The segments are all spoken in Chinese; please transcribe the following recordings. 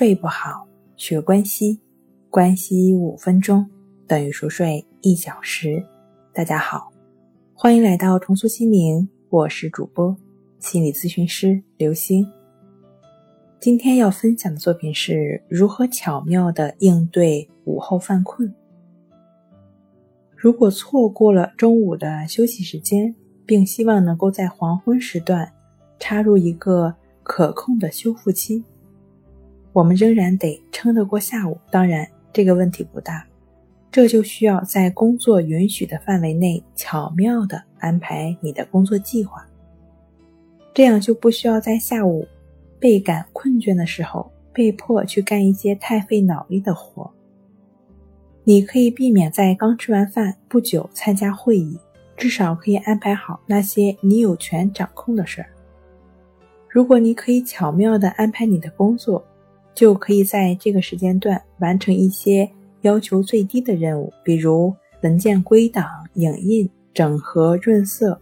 睡不好，学关西，关西五分钟等于熟睡一小时。大家好，欢迎来到重塑心灵，我是主播心理咨询师刘星。今天要分享的作品是如何巧妙的应对午后犯困。如果错过了中午的休息时间，并希望能够在黄昏时段插入一个可控的修复期。我们仍然得撑得过下午，当然这个问题不大，这就需要在工作允许的范围内巧妙地安排你的工作计划，这样就不需要在下午倍感困倦的时候被迫去干一些太费脑力的活。你可以避免在刚吃完饭不久参加会议，至少可以安排好那些你有权掌控的事儿。如果你可以巧妙地安排你的工作，就可以在这个时间段完成一些要求最低的任务，比如文件归档、影印、整合、润色，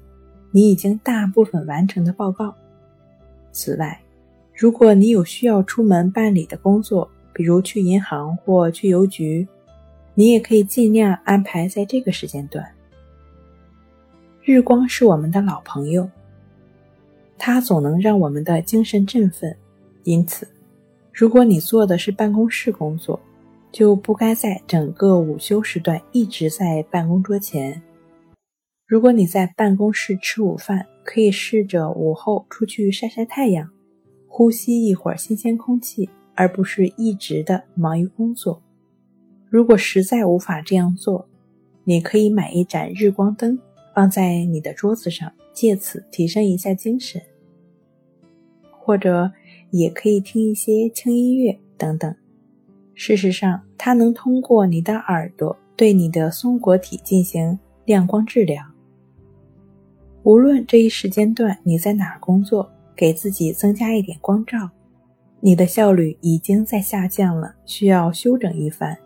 你已经大部分完成的报告。此外，如果你有需要出门办理的工作，比如去银行或去邮局，你也可以尽量安排在这个时间段。日光是我们的老朋友，它总能让我们的精神振奋，因此。如果你做的是办公室工作，就不该在整个午休时段一直在办公桌前。如果你在办公室吃午饭，可以试着午后出去晒晒太阳，呼吸一会儿新鲜空气，而不是一直的忙于工作。如果实在无法这样做，你可以买一盏日光灯放在你的桌子上，借此提升一下精神，或者。也可以听一些轻音乐等等。事实上，它能通过你的耳朵对你的松果体进行亮光治疗。无论这一时间段你在哪儿工作，给自己增加一点光照，你的效率已经在下降了，需要休整一番。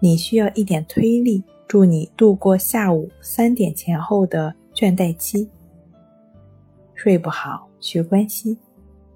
你需要一点推力，助你度过下午三点前后的倦怠期。睡不好，学关系。